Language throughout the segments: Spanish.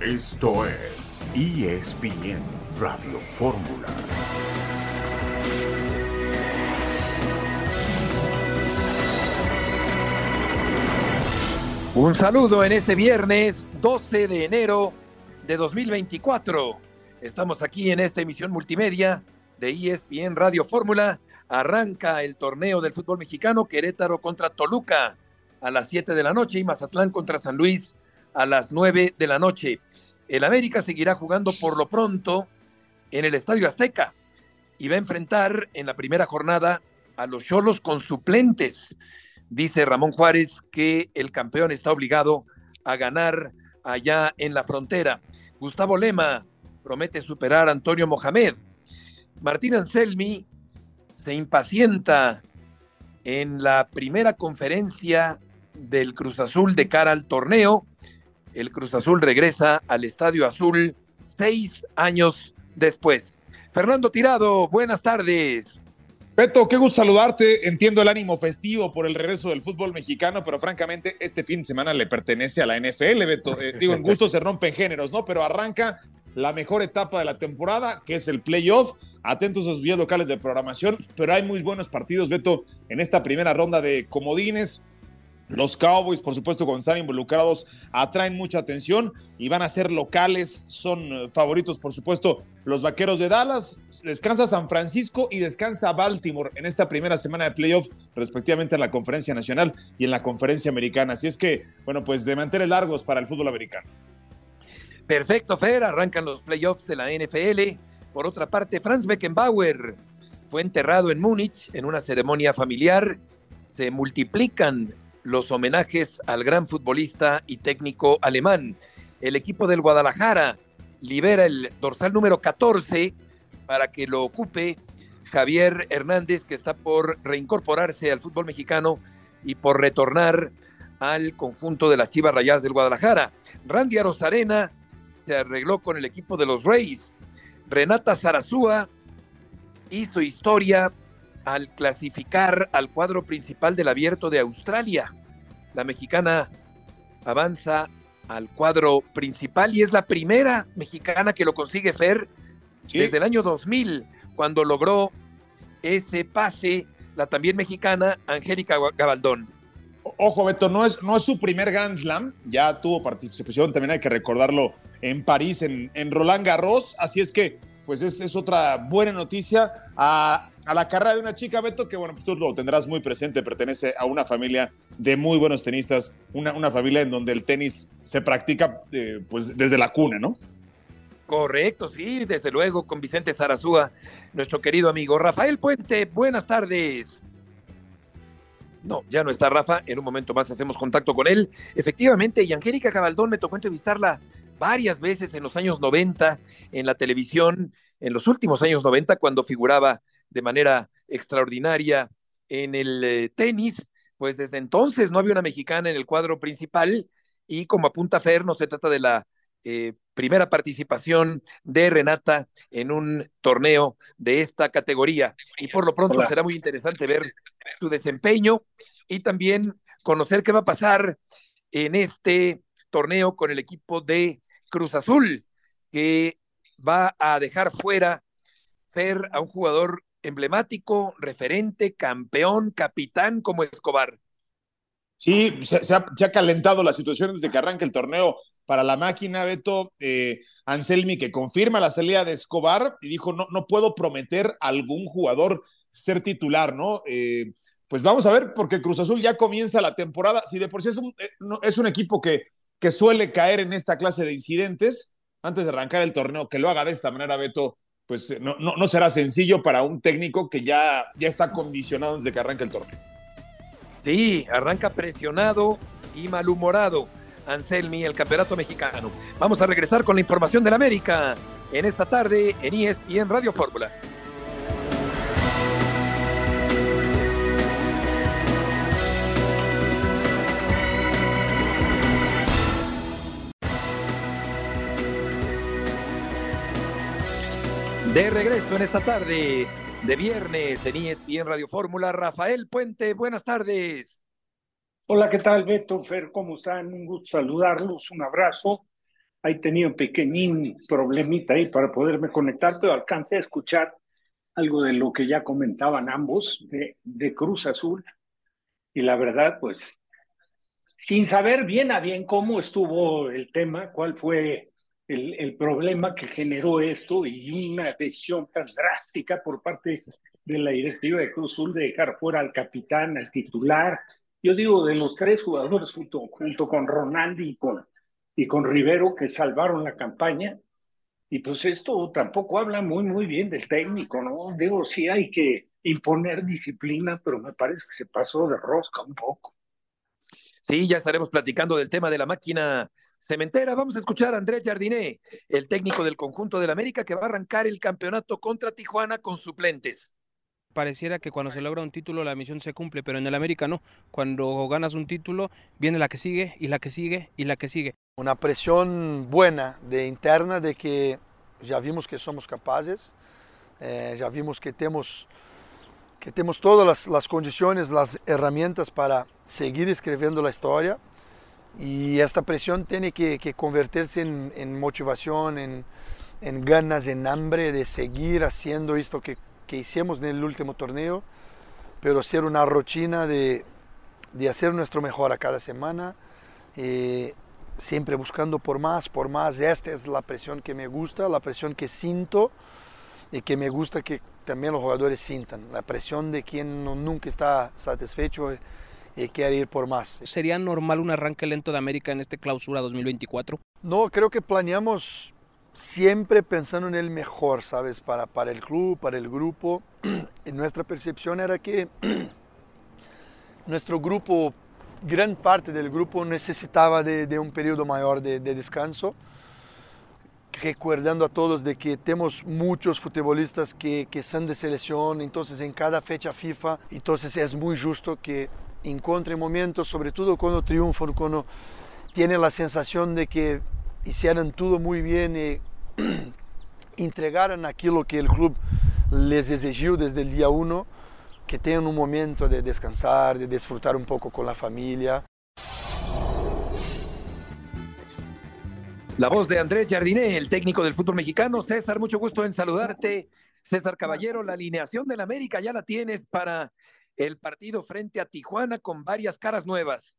Esto es ESPN Radio Fórmula. Un saludo en este viernes 12 de enero de 2024. Estamos aquí en esta emisión multimedia de ESPN Radio Fórmula. Arranca el torneo del fútbol mexicano Querétaro contra Toluca a las 7 de la noche y Mazatlán contra San Luis a las 9 de la noche. El América seguirá jugando por lo pronto en el Estadio Azteca y va a enfrentar en la primera jornada a los Cholos con suplentes. Dice Ramón Juárez que el campeón está obligado a ganar allá en la frontera. Gustavo Lema promete superar a Antonio Mohamed. Martín Anselmi se impacienta en la primera conferencia del Cruz Azul de cara al torneo. El Cruz Azul regresa al Estadio Azul seis años después. Fernando Tirado, buenas tardes. Beto, qué gusto saludarte. Entiendo el ánimo festivo por el regreso del fútbol mexicano, pero francamente este fin de semana le pertenece a la NFL, Beto. Eh, digo, en gusto se rompen géneros, ¿no? Pero arranca la mejor etapa de la temporada, que es el playoff. Atentos a sus días locales de programación, pero hay muy buenos partidos, Beto, en esta primera ronda de comodines. Los Cowboys, por supuesto, cuando están involucrados, atraen mucha atención y van a ser locales. Son eh, favoritos, por supuesto, los Vaqueros de Dallas. Descansa San Francisco y descansa Baltimore en esta primera semana de playoff, respectivamente en la Conferencia Nacional y en la Conferencia Americana. Así es que, bueno, pues de mantener largos para el fútbol americano. Perfecto, Fer. Arrancan los playoffs de la NFL. Por otra parte, Franz Beckenbauer fue enterrado en Múnich en una ceremonia familiar. Se multiplican los homenajes al gran futbolista y técnico alemán. El equipo del Guadalajara libera el dorsal número 14 para que lo ocupe Javier Hernández, que está por reincorporarse al fútbol mexicano y por retornar al conjunto de las Chivas Rayadas del Guadalajara. Randy Arozarena se arregló con el equipo de los Reyes. Renata Zarazúa hizo historia al clasificar al cuadro principal del abierto de Australia. La mexicana avanza al cuadro principal y es la primera mexicana que lo consigue Fer desde el año 2000, cuando logró ese pase la también mexicana Angélica Gabaldón. Ojo, Beto, no es, no es su primer Grand Slam, ya tuvo participación, también hay que recordarlo, en París, en, en Roland Garros, así es que pues es, es otra buena noticia a, a, la carrera de una chica, Beto, que bueno, pues tú lo tendrás muy presente, pertenece a una familia de muy buenos tenistas, una, una familia en donde el tenis se practica eh, pues desde la cuna, ¿no? Correcto, sí, desde luego, con Vicente Zarazúa, nuestro querido amigo. Rafael Puente, buenas tardes. No, ya no está Rafa, en un momento más hacemos contacto con él. Efectivamente, y Angélica Cabaldón me tocó entrevistarla varias veces en los años 90 en la televisión, en los últimos años 90, cuando figuraba de manera extraordinaria en el eh, tenis, pues desde entonces no había una mexicana en el cuadro principal y como apunta Fer, no se trata de la eh, primera participación de Renata en un torneo de esta categoría. Y por lo pronto Hola. será muy interesante ver su desempeño y también conocer qué va a pasar en este torneo con el equipo de Cruz Azul, que va a dejar fuera Fer a un jugador emblemático, referente, campeón, capitán como Escobar. Sí, se, ha, calentado la situación desde que arranca el torneo para la máquina, Beto. Eh, Anselmi que confirma la salida de Escobar y dijo, no, no puedo prometer a algún jugador ser titular, ¿no? Eh, pues vamos a ver, porque Cruz Azul ya comienza la temporada. Si de por sí es un, eh, es un equipo que que suele caer en esta clase de incidentes antes de arrancar el torneo, que lo haga de esta manera, Beto, pues no, no, no será sencillo para un técnico que ya, ya está condicionado desde que arranca el torneo. Sí, arranca presionado y malhumorado. Anselmi, el campeonato mexicano. Vamos a regresar con la información del América en esta tarde en ESPN Radio Fórmula. De regreso en esta tarde de viernes en ESPN Radio Fórmula, Rafael Puente, buenas tardes. Hola, ¿qué tal, Beto, Fer? ¿Cómo están? Un gusto saludarlos, un abrazo. Ahí tenía un pequeñín problemita ahí para poderme conectar, pero alcancé a escuchar algo de lo que ya comentaban ambos de, de Cruz Azul. Y la verdad, pues, sin saber bien a bien cómo estuvo el tema, cuál fue el, el, problema que generó esto y una decisión tan drástica por parte de la directiva de Cruz Azul de dejar fuera al capitán, al titular. Yo digo, de los tres jugadores junto, junto con Ronaldo y con, y con Rivero que salvaron la campaña. Y pues esto tampoco habla muy, muy bien del técnico, ¿no? Digo, sí hay que imponer disciplina, pero me parece que se pasó de rosca un poco. Sí, ya estaremos platicando del tema de la máquina cementera. Vamos a escuchar a Andrés Jardiné, el técnico del conjunto del América, que va a arrancar el campeonato contra Tijuana con suplentes pareciera que cuando se logra un título la misión se cumple, pero en el América no. Cuando ganas un título viene la que sigue y la que sigue y la que sigue. Una presión buena de interna de que ya vimos que somos capaces, eh, ya vimos que tenemos, que tenemos todas las, las, condiciones, las herramientas para seguir escribiendo la historia y esta presión tiene que, convertirse en, motivación, en, en ganas, en hambre de seguir haciendo esto que que hicimos en el último torneo, pero ser una rutina de, de hacer nuestro mejor a cada semana, eh, siempre buscando por más, por más. Esta es la presión que me gusta, la presión que siento y que me gusta que también los jugadores sientan, la presión de quien no, nunca está satisfecho y quiere ir por más. ¿Sería normal un arranque lento de América en este clausura 2024? No, creo que planeamos siempre pensando en el mejor, ¿sabes? Para, para el club, para el grupo. Y nuestra percepción era que nuestro grupo, gran parte del grupo necesitaba de, de un periodo mayor de, de, descanso. Recordando a todos de que tenemos muchos futbolistas que, que son de selección, entonces en cada fecha FIFA, entonces es muy justo que encuentren momentos, sobre todo cuando triunfan, cuando tienen la sensación de que hicieron todo muy bien y entregaron aquello que el club les exigió desde el día uno, que tengan un momento de descansar, de disfrutar un poco con la familia. La voz de Andrés Jardiné, el técnico del fútbol mexicano. César, mucho gusto en saludarte. César Caballero, la alineación del América ya la tienes para el partido frente a Tijuana con varias caras nuevas.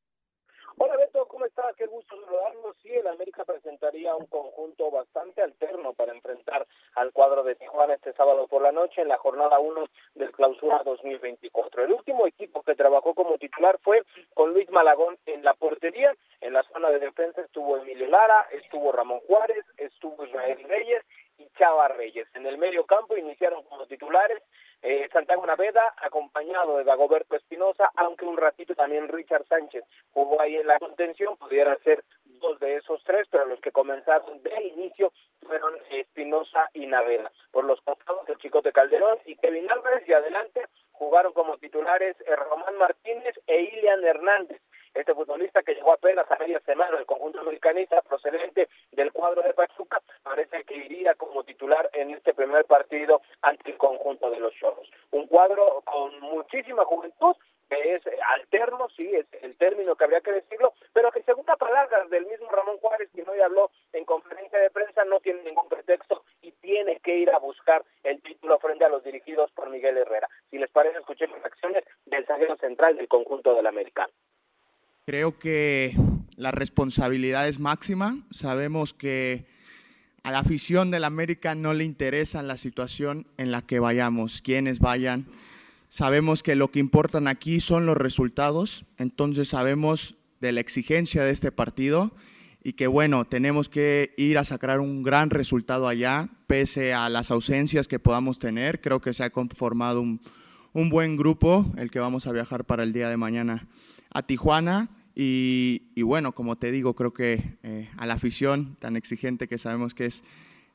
Hola Beto, ¿cómo estás? Qué gusto saludarlos. Sí, el América presentaría un conjunto bastante alterno para enfrentar al cuadro de Tijuana este sábado por la noche en la jornada 1 del clausura 2024. El último equipo que trabajó como titular fue con Luis Malagón en la portería. En la zona de defensa estuvo Emilio Lara, estuvo Ramón Juárez, estuvo Israel Reyes y Chava Reyes. En el medio campo iniciaron como titulares eh, Santiago Naveda, acompañado de Dagoberto Espinosa, aunque un ratito también Richard Sánchez jugó ahí en la contención, pudiera ser dos de esos tres, pero los que comenzaron de inicio fueron Espinosa y Naveda. Por los costados, el Chicote Calderón y Kevin Álvarez, y adelante jugaron como titulares eh, Román Martínez e Ilian Hernández este futbolista que llegó apenas a media semana del conjunto americanista procedente del cuadro de Pachuca, parece que iría como titular en este primer partido ante el conjunto de los Choros. Un cuadro con muchísima juventud, que es alterno, sí, es el término que habría que decirlo, pero que según las palabras del mismo Ramón Juárez, quien hoy habló en conferencia de prensa, no tiene ningún pretexto y tiene que ir a buscar el título frente a los dirigidos por Miguel Herrera. Si les parece, escuchen las acciones del zaguero central del conjunto del americano. Creo que la responsabilidad es máxima. Sabemos que a la afición del América no le interesa la situación en la que vayamos, quienes vayan. Sabemos que lo que importan aquí son los resultados, entonces sabemos de la exigencia de este partido y que bueno, tenemos que ir a sacar un gran resultado allá, pese a las ausencias que podamos tener. Creo que se ha conformado un, un buen grupo, el que vamos a viajar para el día de mañana a Tijuana. Y, bueno, como te digo, creo que eh, a la afición tan exigente que sabemos que es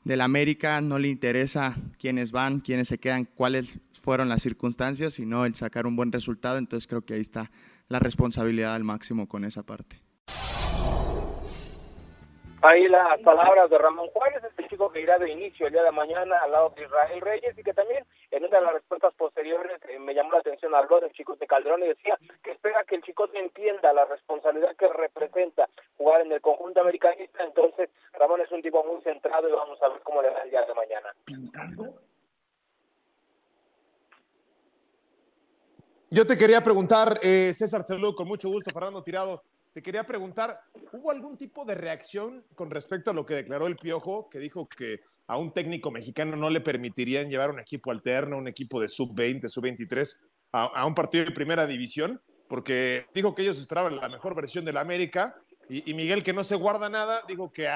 del América no le interesa quiénes van, quiénes se quedan, cuáles fueron las circunstancias, sino el sacar un buen resultado. Entonces creo que ahí está la responsabilidad al máximo con esa parte. Ahí las palabras de Ramón Juárez, este chico que irá de inicio el día de mañana al lado de Israel Reyes y que también en una de las respuestas posteriores eh, me llamó la atención, habló del chico de Calderón y decía que espera que el chico entienda la responsabilidad que representa jugar en el conjunto americanista. Entonces, Ramón es un tipo muy centrado y vamos a ver cómo le va el día de mañana. ¿Pintando? Yo te quería preguntar, eh, César Salud, con mucho gusto, Fernando Tirado, te quería preguntar, ¿hubo algún tipo de reacción con respecto a lo que declaró el Piojo, que dijo que a un técnico mexicano no le permitirían llevar un equipo alterno, un equipo de sub-20, sub-23 a, a, un partido de primera división? Porque dijo que ellos esperaban la mejor versión de la América y, Miguel, que no se guarda nada, dijo que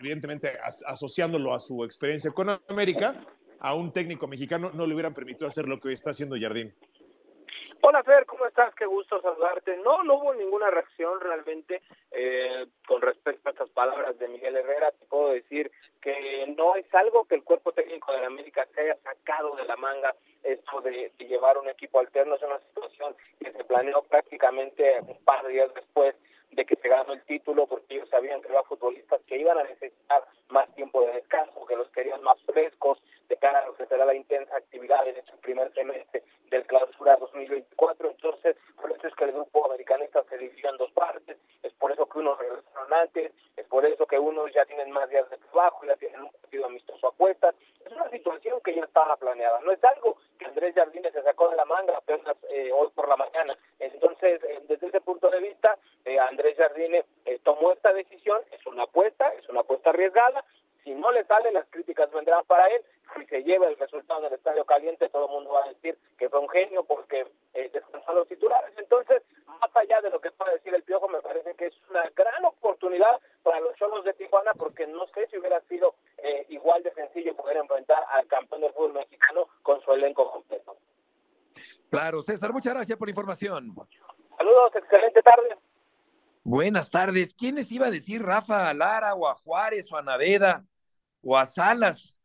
evidentemente as, asociándolo a su experiencia con América, a un técnico mexicano no le hubieran permitido hacer lo que está haciendo Jardín. Hola Fer, ¿cómo estás? Qué gusto saludarte. No, no hubo ninguna reacción realmente eh, con respecto a estas palabras de Miguel Herrera. Te puedo decir que no es algo que el cuerpo técnico de la América se haya sacado de la manga esto de, de llevar un equipo alterno. Es una situación que se planeó prácticamente un par de días después de que se ganó el título porque ellos sabían que había futbolistas que iban a necesitar más tiempo de descanso, que los querían más frescos de cara a lo que será la intensa actividad en este primer semestre del clausura 2024. Entonces, por eso es que el grupo americanista se dividió en dos partes, es por eso que unos regresaron antes, es por eso que unos ya tienen más días de trabajo, ya tienen un partido amistoso a cuestas. Es una situación que ya estaba planeada, no es algo que Andrés Jardines se sacó de la manga apenas eh, hoy por la mañana. Entonces, eh, desde ese punto de vista, eh, Andrés Jardines eh, tomó esta decisión, es una apuesta, es una apuesta arriesgada, si no le salen las críticas vendrán para él, si se lleva el resultado del estadio caliente, todo el mundo va a decir que fue un genio porque eh, descansó a los titulares. Entonces, más allá de lo que pueda decir el Piojo, me parece que es una gran oportunidad para los Cholos de Tijuana porque no sé si hubiera sido eh, igual de sencillo poder enfrentar al campeón del fútbol mexicano con su elenco completo. Claro, César, muchas gracias por la información. Saludos, excelente tarde. Buenas tardes. ¿Quién les iba a decir, Rafa, a Lara o a Juárez o a Naveda o a Salas,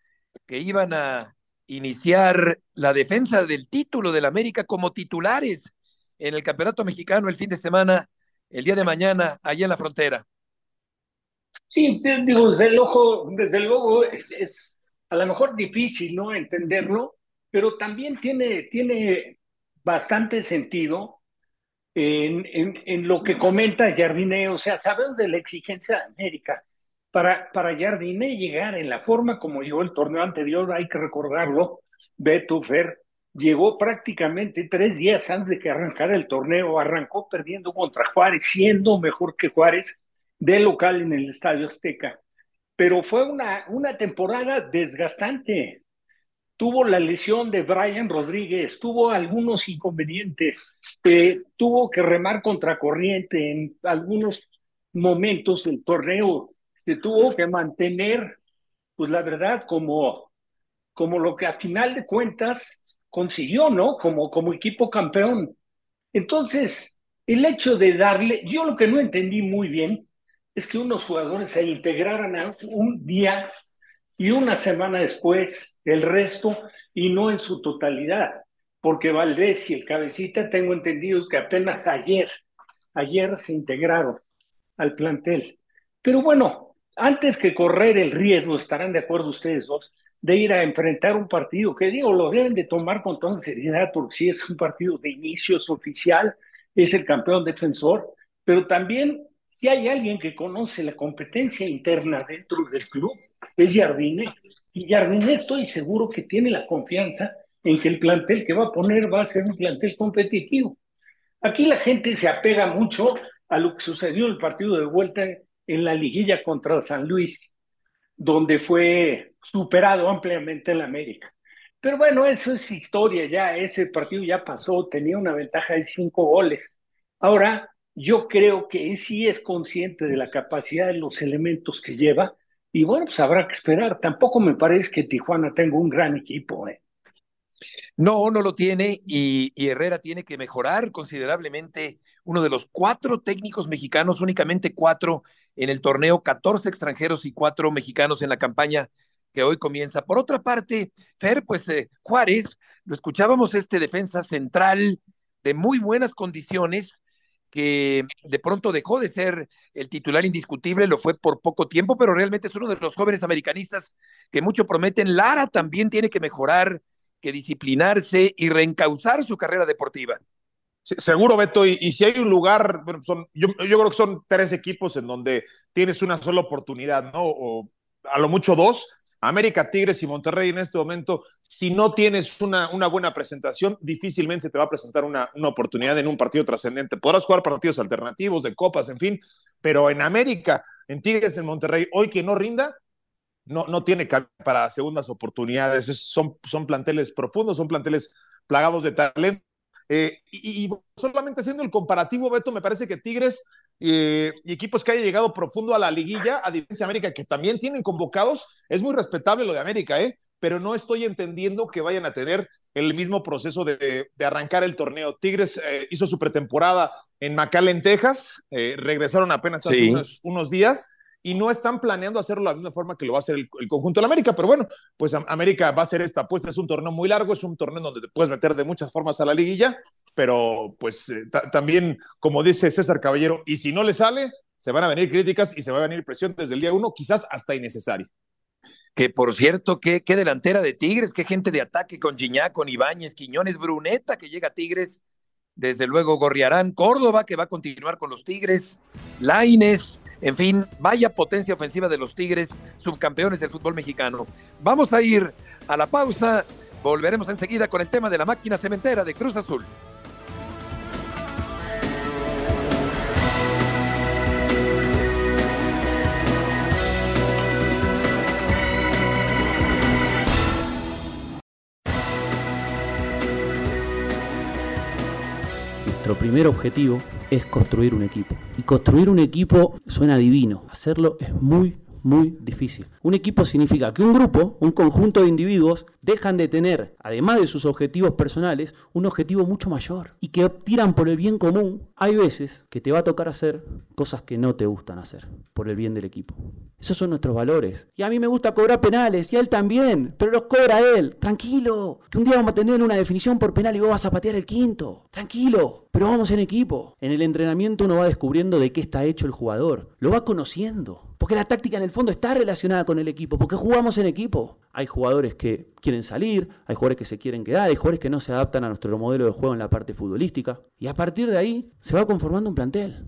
que iban a iniciar la defensa del título del América como titulares en el Campeonato Mexicano el fin de semana, el día de mañana, allá en la frontera? Sí, digo, desde ojo, desde luego es, es a lo mejor difícil, ¿no? Entenderlo, pero también tiene, tiene bastante sentido en, en, lo que comenta Jardiné, o sea, sabemos de la exigencia de América. Para, para Jardiné llegar en la forma como llegó el torneo anterior, hay que recordarlo, Beto Fer llegó prácticamente tres días antes de que arrancara el torneo, arrancó perdiendo contra Juárez, siendo mejor que Juárez de local en el Estadio Azteca. Pero fue una, una temporada desgastante, tuvo la lesión de Brian Rodríguez, tuvo algunos inconvenientes, eh, tuvo que remar contra corriente en algunos momentos del torneo, se tuvo que mantener, pues la verdad, como, como lo que a final de cuentas consiguió, ¿no? Como, como equipo campeón. Entonces, el hecho de darle, yo lo que no entendí muy bien es que unos jugadores se integraran a un día y una semana después el resto y no en su totalidad, porque Valdés y el cabecita tengo entendido que apenas ayer, ayer se integraron al plantel. Pero bueno, antes que correr el riesgo, estarán de acuerdo ustedes dos, de ir a enfrentar un partido que digo, lo deben de tomar con toda seriedad, porque si es un partido de inicio, es oficial, es el campeón defensor, pero también si hay alguien que conoce la competencia interna dentro del club, es Jardine. Y Jardine estoy seguro que tiene la confianza en que el plantel que va a poner va a ser un plantel competitivo. Aquí la gente se apega mucho a lo que sucedió en el partido de vuelta en la liguilla contra San Luis, donde fue superado ampliamente en la América. Pero bueno, eso es historia ya, ese partido ya pasó, tenía una ventaja de cinco goles. Ahora, yo creo que sí es consciente de la capacidad de los elementos que lleva y bueno, pues habrá que esperar. Tampoco me parece que Tijuana tenga un gran equipo. ¿eh? No, no lo tiene y, Herrera tiene que mejorar considerablemente. Uno de los cuatro técnicos mexicanos, únicamente cuatro en el torneo, 14 extranjeros y cuatro mexicanos en la campaña que hoy comienza. Por otra parte, Fer, pues eh, Juárez, lo escuchábamos, este defensa central de muy buenas condiciones, que de pronto dejó de ser el titular indiscutible, lo fue por poco tiempo, pero realmente es uno de los jóvenes americanistas que mucho prometen. Lara también tiene que mejorar, disciplinarse y reencauzar su carrera deportiva. Seguro, Beto, y, y, si hay un lugar, bueno, son, yo, yo, creo que son tres equipos en donde tienes una sola oportunidad, ¿no? O a lo mucho dos, América, Tigres y Monterrey en este momento, si no tienes una, una buena presentación, difícilmente se te va a presentar una, una oportunidad en un partido trascendente. Podrás jugar partidos alternativos, de copas, en fin, pero en América, en Tigres, en Monterrey, hoy que no rinda, no, no tiene para segundas oportunidades. Son, son planteles profundos, son planteles plagados de talento. Eh, y, solamente haciendo el comparativo, Beto, me parece que Tigres eh, y equipos que haya llegado profundo a la liguilla, a diferencia de América, que también tienen convocados, es muy respetable lo de América, ¿eh? pero no estoy entendiendo que vayan a tener el mismo proceso de, de arrancar el torneo. Tigres eh, hizo su pretemporada en McAllen, Texas, regresaron apenas hace unos, unos días y no están planeando hacerlo de la misma forma que lo va a hacer el, conjunto de América, pero bueno, pues América va a hacer esta apuesta, es un torneo muy largo, es un torneo donde te puedes meter de muchas formas a la liguilla, pero pues eh, también, como dice César Caballero, y si no le sale, se van a venir críticas y se va a venir presión desde el día uno, quizás hasta innecesaria. Que por cierto, qué, qué delantera de Tigres, qué gente de ataque con Giñá, con Ibáñez, Quiñones, Bruneta que llega a Tigres, desde luego Gorriarán, Córdoba que va a continuar con los Tigres, Laines, en fin, vaya potencia ofensiva de los Tigres, subcampeones del fútbol mexicano. Vamos a ir a la pausa, volveremos enseguida con el tema de la máquina cementera de Cruz Azul. Nuestro primer objetivo es construir un equipo. Y construir un equipo suena divino. Hacerlo es muy, muy difícil. Un equipo significa que un grupo, un conjunto de individuos, dejan de tener, además de sus objetivos personales, un objetivo mucho mayor y que tiran por el bien común. Hay veces que te va a tocar hacer cosas que no te gustan hacer por el bien del equipo. Esos son nuestros valores. Y a mí me gusta cobrar penales, y a él también, pero los cobra él. Tranquilo, que un día vamos a tener una definición por penal y vos vas a patear el quinto. Tranquilo, pero vamos en equipo. En el entrenamiento uno va descubriendo de qué está hecho el jugador. Lo va conociendo. Porque la táctica en el fondo está relacionada con el equipo, porque jugamos en equipo. Hay jugadores que quieren salir, hay jugadores que se quieren quedar, hay jugadores que no se adaptan a nuestro modelo de juego en la parte futbolística. Y a partir de ahí se va conformando un plantel.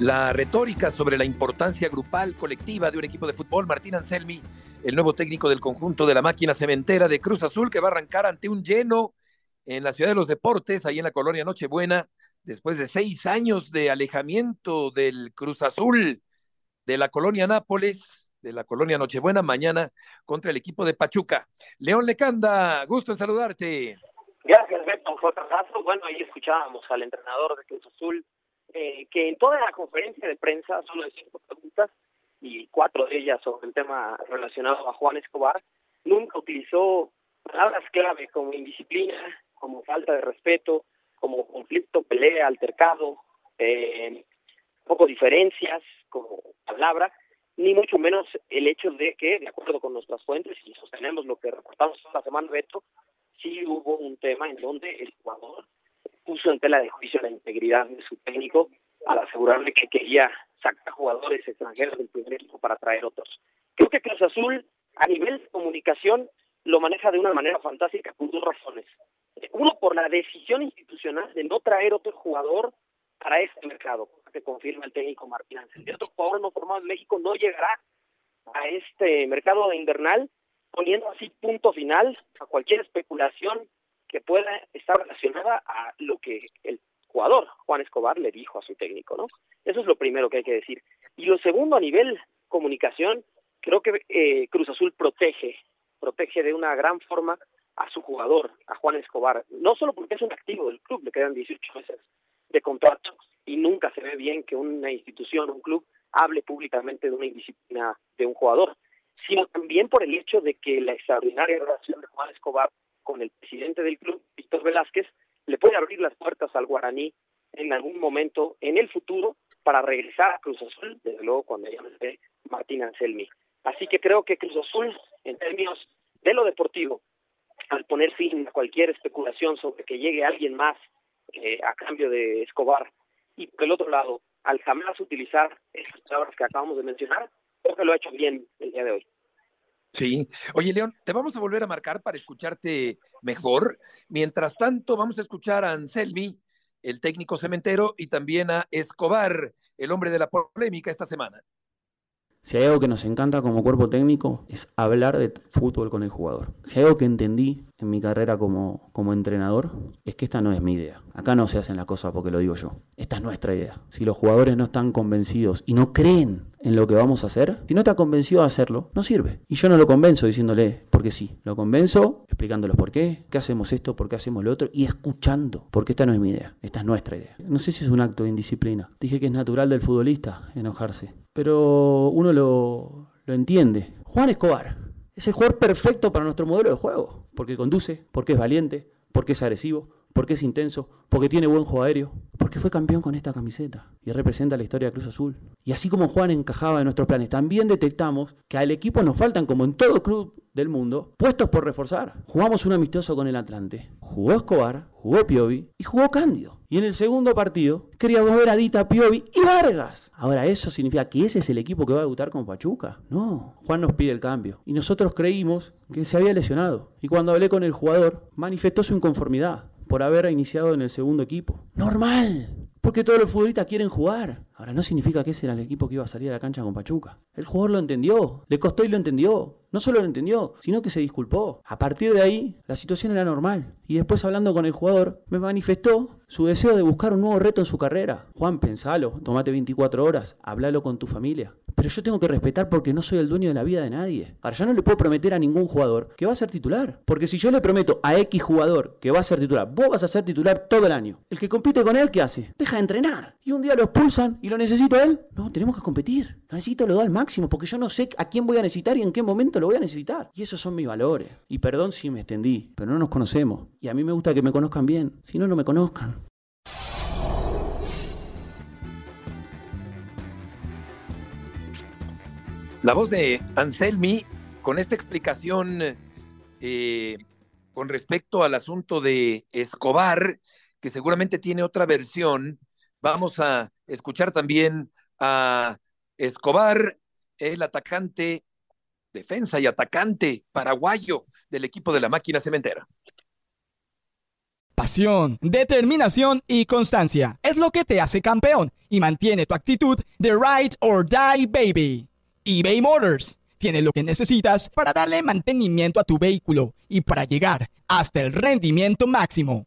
La retórica sobre la importancia grupal, colectiva de un equipo de fútbol, Martín Anselmi, el nuevo técnico del conjunto de la máquina cementera de Cruz Azul, que va a arrancar ante un lleno en la ciudad de los deportes, ahí en la colonia Nochebuena, después de seis años de alejamiento del Cruz Azul de la colonia Nápoles, de la colonia Nochebuena, mañana contra el equipo de Pachuca. León Lecanda, gusto en saludarte. Gracias, Beto. Bueno, ahí escuchábamos al entrenador de Cruz Azul, eh, que en toda la conferencia de prensa, solo de cinco preguntas, y cuatro de ellas sobre el tema relacionado a Juan Escobar, nunca utilizó palabras clave como indisciplina, como falta de respeto, como conflicto, pelea, altercado, eh, poco diferencias como palabra, ni mucho menos el hecho de que, de acuerdo con nuestras fuentes, y sostenemos lo que reportamos la semana, Beto, sí hubo un tema en donde el jugador puso en tela de juicio la integridad de su técnico al asegurarle que quería sacar jugadores extranjeros del primer equipo para traer otros. Creo que Cruz Azul, a nivel de comunicación, lo maneja de una manera fantástica por dos razones. Uno, por la decisión institucional de no traer otro jugador para este mercado, que confirma el técnico Martín Ángel. Otro jugador no formado en México no llegará a este mercado invernal, poniendo así punto final a cualquier especulación que pueda estar relacionada a lo que el jugador Juan Escobar le dijo a su técnico, ¿no? Eso es lo primero que hay que decir. Y lo segundo, a nivel comunicación, creo que eh, Cruz Azul protege, protege de una gran forma a su jugador, a Juan Escobar, no solo porque es un activo del club, le quedan 18 meses de contrato y nunca se ve bien que una institución, un club, hable públicamente de una indisciplina de un jugador, sino también por el hecho de que la extraordinaria relación de Juan Escobar con el presidente del club, Víctor Velázquez, le puede abrir las puertas al guaraní en algún momento en el futuro para regresar a Cruz Azul, desde luego cuando ya esté Martín Anselmi. Así que creo que Cruz Azul, en términos de lo deportivo, al poner fin a cualquier especulación sobre que llegue alguien más eh, a cambio de Escobar, y por el otro lado, al jamás utilizar esas palabras que acabamos de mencionar, creo que lo ha hecho bien el día de hoy. Sí. Oye, León, te vamos a volver a marcar para escucharte mejor. Mientras tanto, vamos a escuchar a Anselmi, el técnico cementero, y también a Escobar, el hombre de la polémica esta semana. Si hay algo que nos encanta como cuerpo técnico es hablar de fútbol con el jugador. Si hay algo que entendí en mi carrera como, como entrenador es que esta no es mi idea. Acá no se hacen las cosas porque lo digo yo. Esta es nuestra idea. Si los jugadores no están convencidos y no creen en lo que vamos a hacer, si no está convencido de hacerlo, no sirve. Y yo no lo convenzo diciéndole porque sí. Lo convenzo explicándoles por qué, qué hacemos esto, por qué hacemos lo otro y escuchando. Porque esta no es mi idea. Esta es nuestra idea. No sé si es un acto de indisciplina. Dije que es natural del futbolista enojarse pero uno lo, lo entiende. Juan Escobar es el jugador perfecto para nuestro modelo de juego, porque conduce, porque es valiente, porque es agresivo, porque es intenso, porque tiene buen juego aéreo, porque fue campeón con esta camiseta y representa la historia de Cruz Azul. Y así como Juan encajaba en nuestros planes, también detectamos que al equipo nos faltan, como en todo club del mundo, puestos por reforzar. Jugamos un amistoso con el Atlante, jugó Escobar, jugó Piovi y jugó Cándido. Y en el segundo partido queríamos ver a Dita, Piovi y Vargas. Ahora, ¿eso significa que ese es el equipo que va a debutar con Pachuca? No, Juan nos pide el cambio. Y nosotros creímos que se había lesionado. Y cuando hablé con el jugador, manifestó su inconformidad por haber iniciado en el segundo equipo. Normal, porque todos los futbolistas quieren jugar. Ahora, no significa que ese era el equipo que iba a salir a la cancha con Pachuca. El jugador lo entendió, le costó y lo entendió. No solo lo entendió, sino que se disculpó. A partir de ahí, la situación era normal. Y después, hablando con el jugador, me manifestó su deseo de buscar un nuevo reto en su carrera. Juan, pensalo, tomate 24 horas, hablalo con tu familia. Pero yo tengo que respetar porque no soy el dueño de la vida de nadie. Ahora, yo no le puedo prometer a ningún jugador que va a ser titular. Porque si yo le prometo a X jugador que va a ser titular, vos vas a ser titular todo el año. El que compite con él, ¿qué hace? Deja de entrenar. Y un día lo expulsan y lo necesito a él. No, tenemos que competir. Necesito, lo da al máximo porque yo no sé a quién voy a necesitar y en qué momento lo voy a necesitar. Y esos son mis valores. Y perdón si me extendí, pero no nos conocemos. Y a mí me gusta que me conozcan bien. Si no, no me conozcan. La voz de Anselmi con esta explicación eh, con respecto al asunto de Escobar, que seguramente tiene otra versión. Vamos a escuchar también a Escobar, el atacante, defensa y atacante paraguayo del equipo de la máquina cementera. Pasión, determinación y constancia es lo que te hace campeón y mantiene tu actitud de ride or die baby eBay Motors tiene lo que necesitas para darle mantenimiento a tu vehículo y para llegar hasta el rendimiento máximo.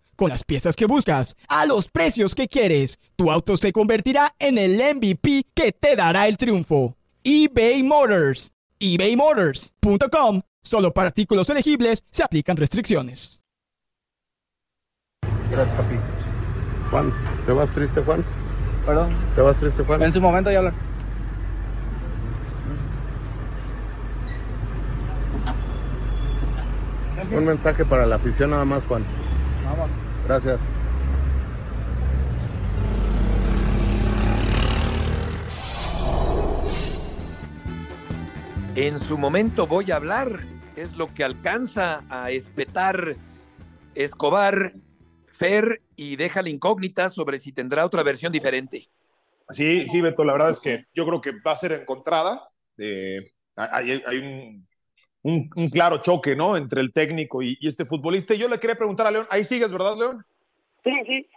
Con las piezas que buscas, a los precios que quieres, tu auto se convertirá en el MVP que te dará el triunfo. eBay Motors. ebaymotors.com. Solo para artículos elegibles se aplican restricciones. Gracias, papi. Juan, ¿te vas triste, Juan? Perdón. ¿Te vas triste, Juan? En su momento ya hablar. Un mensaje para la afición nada más, Juan. Vamos. Gracias. En su momento voy a hablar, es lo que alcanza a espetar Escobar, Fer, y deja la incógnita sobre si tendrá otra versión diferente. Sí, sí, Beto, la verdad es que yo creo que va a ser encontrada. Eh, hay, hay un un, un, claro choque, ¿no? Entre el técnico y, y, este futbolista. Y yo le quería preguntar a León, ahí sigues, ¿verdad, León? Sí, sí.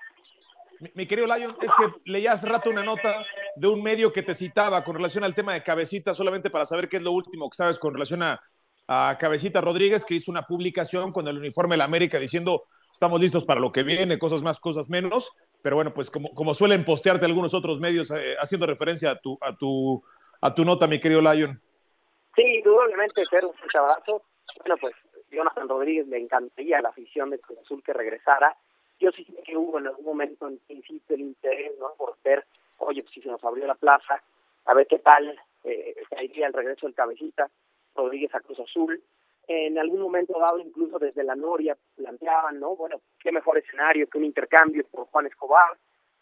Mi, mi, querido Lion, es que leía hace rato una nota de un medio que te citaba con relación al tema de Cabecita, solamente para saber qué es lo último que sabes con relación a, a Cabecita Rodríguez, que hizo una publicación con el uniforme de la América diciendo estamos listos para lo que viene, cosas más, cosas menos. Pero bueno, pues como, como suelen postearte algunos otros medios eh, haciendo referencia a tu, a, tu, a tu nota, mi querido Lion. Sí, indudablemente ser un abrazo. Bueno, pues Jonathan Rodríguez le encantaría la afición de Cruz Azul que regresara. Yo sí sé que hubo en algún momento en principio el interés, ¿no? Por ver, oye, pues si se nos abrió la plaza, a ver qué tal eh, caería el regreso del cabecita Rodríguez a Cruz Azul. En algún momento dado, incluso desde la Noria, planteaban, ¿no? Bueno, qué mejor escenario que un intercambio por Juan Escobar.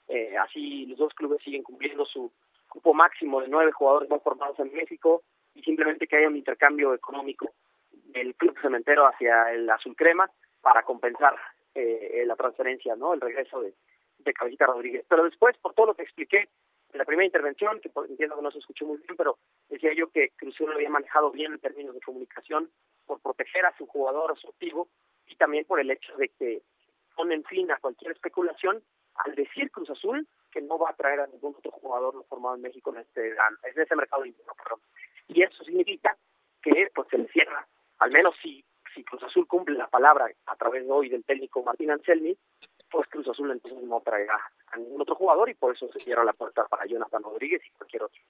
Eh, así los dos clubes siguen cumpliendo su cupo máximo de nueve jugadores más formados en México y simplemente que haya un intercambio económico del club cementero hacia el azul crema para compensar eh, la transferencia, ¿no? El regreso de, de Rodríguez. Pero después, por todo lo que expliqué en la primera intervención, que entiendo que no se escuchó muy bien, pero decía yo que Cruz lo había manejado bien en términos de comunicación por proteger a su jugador, a su activo, y también por el hecho de que ponen fin a cualquier especulación al decir Cruz Azul que no va a traer a ningún otro jugador formado en México en este en ese mercado interno, Y eso significa que pues se le cierra, al menos si si Cruz Azul cumple la palabra a través de hoy del técnico Martín Anselmi, pues Cruz Azul entonces no traerá a ningún otro jugador y por eso se cierra la puerta para Jonathan Rodríguez y cualquier otro.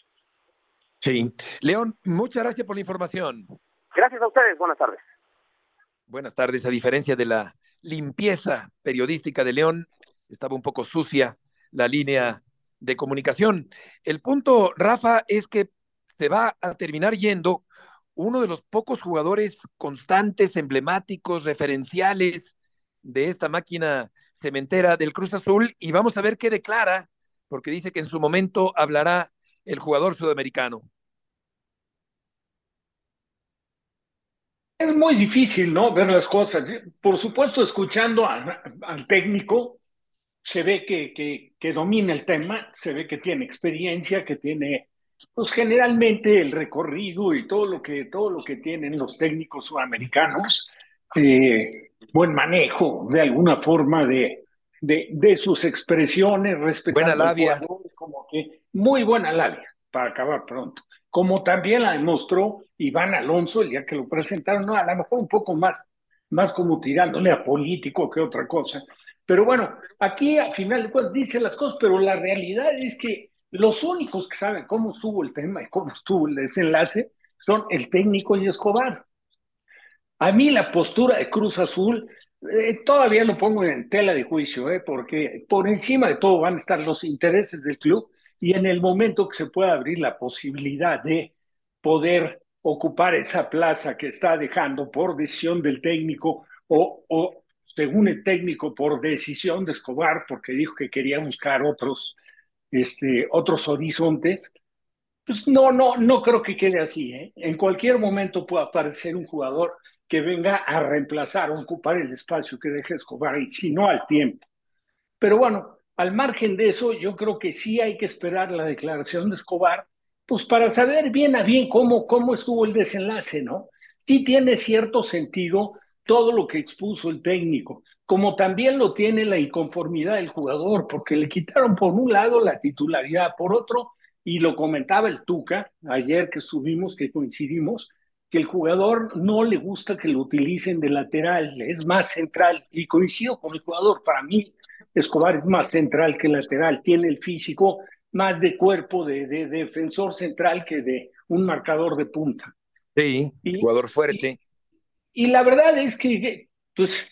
Sí. León, muchas gracias por la información. Gracias a ustedes, buenas tardes. Buenas tardes, a diferencia de la limpieza periodística de León, estaba un poco sucia la línea de comunicación. El punto, Rafa, es que se va a terminar yendo uno de los pocos jugadores constantes, emblemáticos, referenciales de esta máquina cementera del Cruz Azul y vamos a ver qué declara, porque dice que en su momento hablará el jugador sudamericano. Es muy difícil, ¿no? Ver las cosas. Por supuesto, escuchando al técnico, se ve que, que, que, domina el tema, se ve que tiene experiencia, que tiene, pues generalmente el recorrido y todo lo que, todo lo que tienen los técnicos sudamericanos, eh, buen manejo de alguna forma de, de, de sus expresiones, respetando buena labia. como que muy buena labia, para acabar pronto como también la demostró Iván Alonso el día que lo presentaron, no, a lo mejor un poco más, más como tirándole a político que otra cosa. Pero bueno, aquí al final de cuentas dice las cosas, pero la realidad es que los únicos que saben cómo estuvo el tema y cómo estuvo el desenlace son el técnico y Escobar. A mí la postura de Cruz Azul eh, todavía lo pongo en tela de juicio, eh, porque por encima de todo van a estar los intereses del club y en el momento que se pueda abrir la posibilidad de poder ocupar esa plaza que está dejando por decisión del técnico o, o según el técnico por decisión de Escobar, porque dijo que quería buscar otros, este, otros horizontes, pues no, no, no creo que quede así. ¿eh? En cualquier momento puede aparecer un jugador que venga a reemplazar o ocupar el espacio que deja Escobar, y si no al tiempo. Pero bueno, al margen de eso, yo creo que sí hay que esperar la declaración de Escobar, pues para saber bien a bien cómo, cómo estuvo el desenlace, ¿no? Sí tiene cierto sentido todo lo que expuso el técnico, como también lo tiene la inconformidad del jugador, porque le quitaron por un lado la titularidad, por otro, y lo comentaba el Tuca ayer que estuvimos, que coincidimos, que el jugador no le gusta que lo utilicen de lateral, es más central, y coincido con el jugador, para mí Escobar es más central que lateral, tiene el físico más de cuerpo de, de, defensor central que de un marcador de punta. Sí, y, jugador fuerte. Y, y, la verdad es que, pues,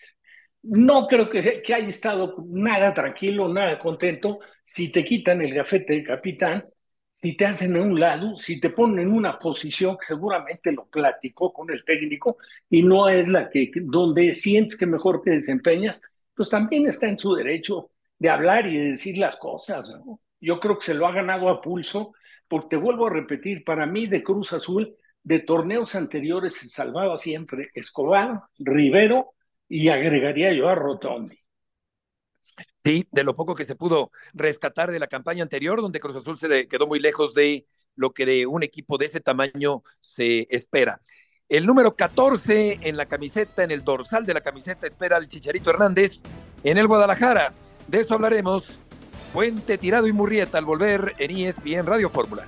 no creo que, que haya estado nada tranquilo, nada contento si te quitan el gafete de capitán, si te hacen a un lado, si te ponen en una posición que seguramente lo platicó con el técnico y no es la que donde sientes que mejor te desempeñas, pues también está en su derecho de hablar y de decir las cosas. ¿no? Yo creo que se lo ha ganado a pulso, porque te vuelvo a repetir, para mí de Cruz Azul, de torneos anteriores se salvaba siempre Escobar, Rivero y agregaría yo a Rotondi. Sí, de lo poco que se pudo rescatar de la campaña anterior, donde Cruz Azul se quedó muy lejos de lo que de un equipo de ese tamaño se espera. El número 14 en la camiseta, en el dorsal de la camiseta, espera al Chicharito Hernández en el Guadalajara. De eso hablaremos. Puente Tirado y Murrieta al volver en ESPN Radio Fórmula.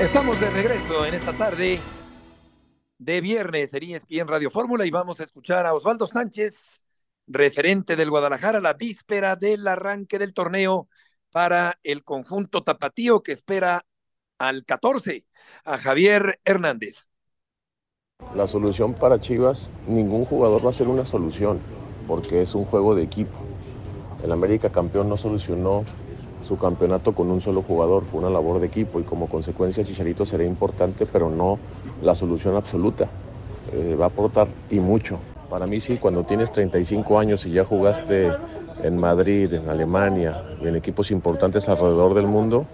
Estamos de regreso en esta tarde de viernes en ESPN Radio Fórmula y vamos a escuchar a Osvaldo Sánchez, referente del Guadalajara, la víspera del arranque del torneo para el conjunto tapatío que espera al 14, a Javier Hernández. La solución para Chivas, ningún jugador va a ser una solución, porque es un juego de equipo. El América campeón no solucionó su campeonato con un solo jugador, fue una labor de equipo y como consecuencia Chicharito será importante, pero no la solución absoluta. Eh, va a aportar y mucho. Para mí sí, cuando tienes 35 años y ya jugaste en Madrid, en Alemania y en equipos importantes alrededor del mundo,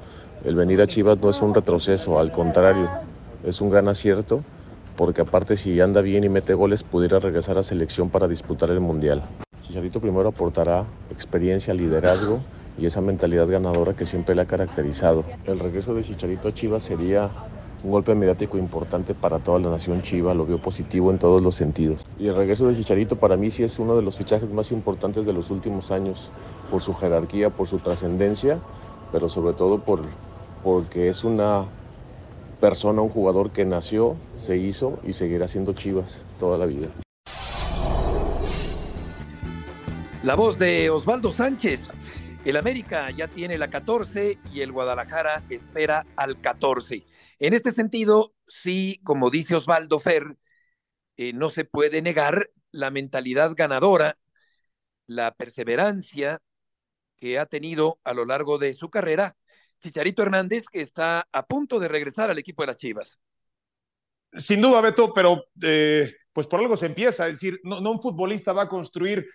el venir a Chivas no es un retroceso, al contrario, es un gran acierto, porque aparte si anda bien y mete goles, pudiera regresar a selección para disputar el Mundial. Chicharito primero aportará experiencia, liderazgo y esa mentalidad ganadora que siempre le ha caracterizado. El regreso de Chicharito a Chivas sería un golpe mediático importante para toda la nación chiva, lo vio positivo en todos los sentidos. Y el regreso de Chicharito para mí sí es uno de los fichajes más importantes de los últimos años, por su jerarquía, por su trascendencia, pero sobre todo por, porque es una persona, un jugador que nació, se hizo y seguirá siendo Chivas toda la vida. La voz de Osvaldo Sánchez. El América ya tiene la 14 y el Guadalajara espera al 14. En este sentido, sí, como dice Osvaldo Fer, eh, no se puede negar la mentalidad ganadora, la perseverancia que ha tenido a lo largo de su carrera Chicharito Hernández, que está a punto de regresar al equipo de las Chivas. Sin duda, Beto, pero eh, pues por algo se empieza. Es decir, no, no, un futbolista va a construir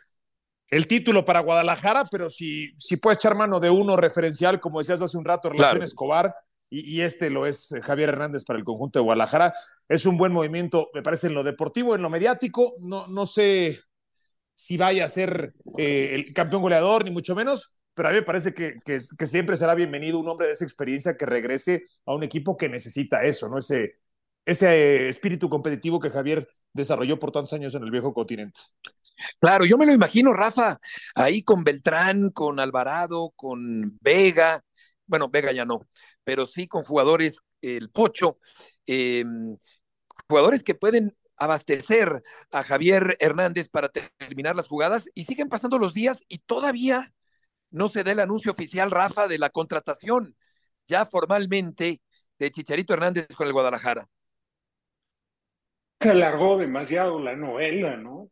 el título para Guadalajara, pero si, si puede echar mano de uno referencial, como decías hace un rato, Relación claro. Escobar, y, y, este lo es eh, Javier Hernández para el conjunto de Guadalajara. Es un buen movimiento, me parece, en lo deportivo, en lo mediático. No, no sé si vaya a ser eh, el campeón goleador, ni mucho menos, pero a mí me parece que, que, que, siempre será bienvenido un hombre de esa experiencia que regrese a un equipo que necesita eso, ¿no? Ese, ese espíritu competitivo que Javier desarrolló por tantos años en el viejo continente. Claro, yo me lo imagino, Rafa, ahí con Beltrán, con Alvarado, con Vega, bueno, Vega ya no, pero sí con jugadores, el Pocho, eh, jugadores que pueden abastecer a Javier Hernández para terminar las jugadas y siguen pasando los días y todavía no se da el anuncio oficial, Rafa, de la contratación ya formalmente de Chicharito Hernández con el Guadalajara. Se alargó demasiado la novela, ¿no?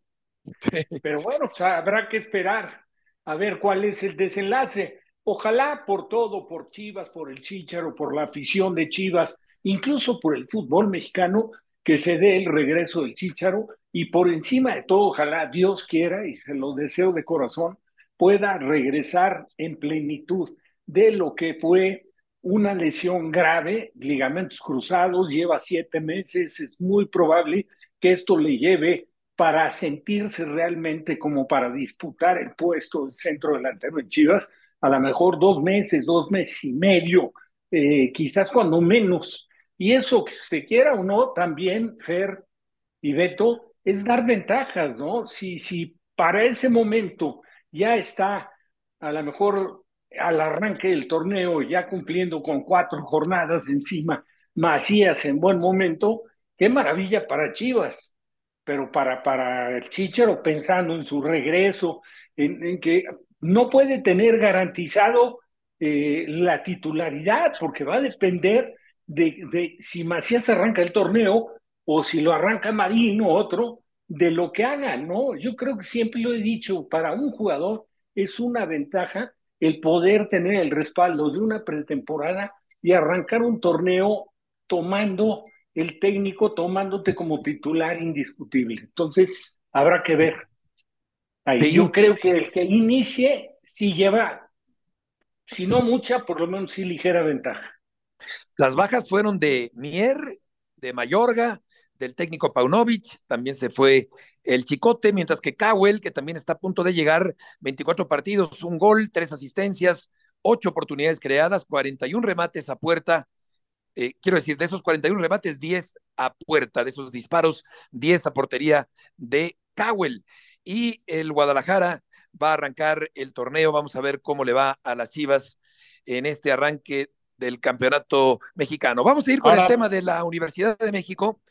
Pero bueno, sea, habrá que esperar a ver cuál es el desenlace. Ojalá por todo, por Chivas, por el Chicharo, por la afición de Chivas, incluso por el fútbol mexicano, que se dé el regreso del Chicharo y por encima de todo, ojalá Dios quiera, y se lo deseo de corazón, pueda regresar en plenitud de lo que fue una lesión grave, ligamentos cruzados, lleva siete meses, es muy probable que esto le lleve para sentirse realmente como para disputar el puesto de centro delantero en Chivas, a lo mejor dos meses, dos meses y medio, eh, quizás cuando menos. Y eso, que se quiera o no, también, Fer y Beto, es dar ventajas, ¿no? Si, si para ese momento ya está a lo mejor al arranque del torneo, ya cumpliendo con cuatro jornadas encima, Macías en buen momento, qué maravilla para Chivas, pero para, para el Chichero pensando en su regreso, en, que no puede tener garantizado eh, la titularidad, porque va a depender de, de, si Macías arranca el torneo o si lo arranca Marín o otro, de lo que hagan, ¿no? Yo creo que siempre lo he dicho, para un jugador es una ventaja el poder tener el respaldo de una pretemporada y arrancar un torneo tomando el técnico, tomándote como titular indiscutible. Entonces, habrá que ver. Ahí, yo creo que el que inicie sí lleva, si no mucha, por lo menos sí ligera ventaja. Las bajas fueron de Mier, de Mayorga, del técnico Paunovic, también se fue el Chicote, mientras que Cowell, que también está a punto de llegar, 24 partidos, un gol, tres asistencias, ocho oportunidades creadas, 41 remates a puerta. Eh, quiero decir, de esos 41 remates, 10 a puerta, de esos disparos, 10 a portería de Cowell. Y el Guadalajara va a arrancar el torneo, vamos a ver cómo le va a las Chivas en este arranque del campeonato mexicano. Vamos a ir con Ahora... el tema de la Universidad de México.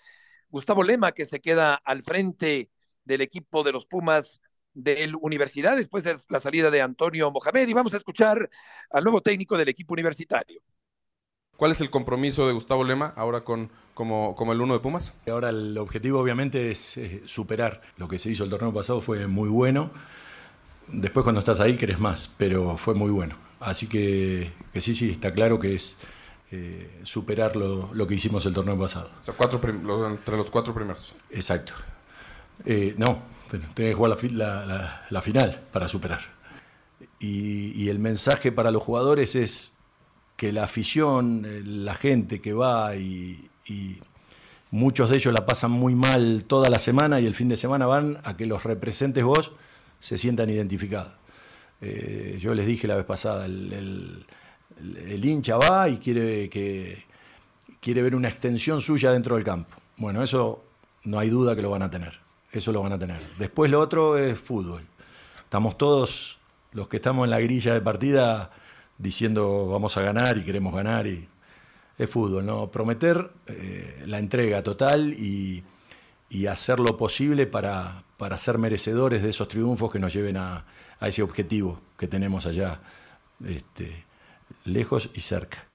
Gustavo Lema, que se queda al frente del equipo de los Pumas del Universidad después de la salida de Antonio Mohamed. Y vamos a escuchar al nuevo técnico del equipo universitario. ¿Cuál es el compromiso de Gustavo Lema ahora con, como, como el uno de Pumas? Ahora el objetivo obviamente es eh, superar. Lo que se hizo el torneo pasado fue muy bueno. Después cuando estás ahí querés más, pero fue muy bueno. Así que, que sí, sí, está claro que es eh, superar lo, lo, que hicimos el torneo pasado. O sea, cuatro entre los cuatro primeros. Exacto. Eh, no, tenés que jugar la, la, la, final para superar. Y, y, el mensaje para los jugadores es que la afición, eh, la gente que va y, muchos de ellos la pasan muy mal toda la semana y el fin de semana van a que los representes vos se sientan identificados. Eh, yo les dije la vez pasada, el, el, el, hincha va y quiere, que, quiere ver una extensión suya dentro del campo. Bueno, eso no hay duda que lo van a tener. Eso lo van a tener. Después lo otro es fútbol. Estamos todos, los que estamos en la grilla de partida, diciendo vamos a ganar y queremos ganar. Y es fútbol, ¿no? Prometer eh, la entrega total y, y, hacer lo posible para, para ser merecedores de esos triunfos que nos lleven a, a ese objetivo que tenemos allá, este, lejos y cerca.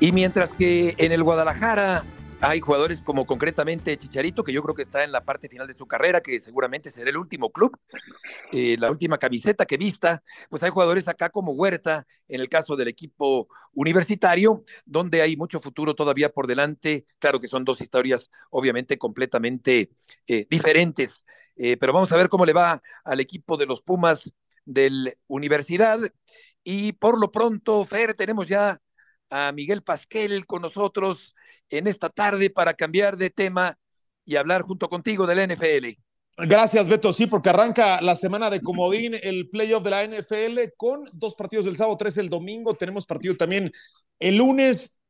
Y mientras que en el Guadalajara hay jugadores como concretamente Chicharito, que yo creo que está en la parte final de su carrera, que seguramente será el último club, eh, la última camiseta que vista, pues hay jugadores acá como Huerta, en el caso del equipo universitario, donde hay mucho futuro todavía por delante. Claro que son dos historias obviamente completamente eh, diferentes, eh, pero vamos a ver cómo le va al equipo de los Pumas del Universidad. Y por lo pronto, Fer, tenemos ya a Miguel Pasquel con nosotros en esta tarde para cambiar de tema y hablar junto contigo del NFL. Gracias, Beto. Sí, porque arranca la semana de comodín, el playoff de la NFL con dos partidos del sábado, tres el domingo. Tenemos partido también el lunes.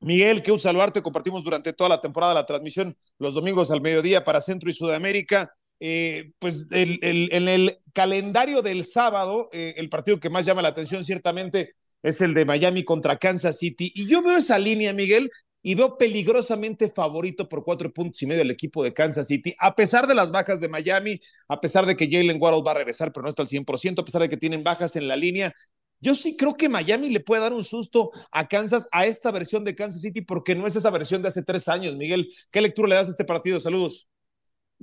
Miguel, que un saludarte. Compartimos durante toda la temporada la transmisión los domingos al mediodía para Centro y Sudamérica. Eh, pues el, el, en el calendario del sábado, eh, el partido que más llama la atención ciertamente es el de Miami contra Kansas City. Y yo veo esa línea, Miguel, y veo peligrosamente favorito por cuatro puntos y medio el equipo de Kansas City, a pesar de las bajas de Miami, a pesar de que Jalen Waddle va a regresar, pero no está al 100%, a pesar de que tienen bajas en la línea. Yo sí creo que Miami le puede dar un susto a Kansas, a esta versión de Kansas City, porque no es esa versión de hace tres años. Miguel, ¿qué lectura le das a este partido? Saludos.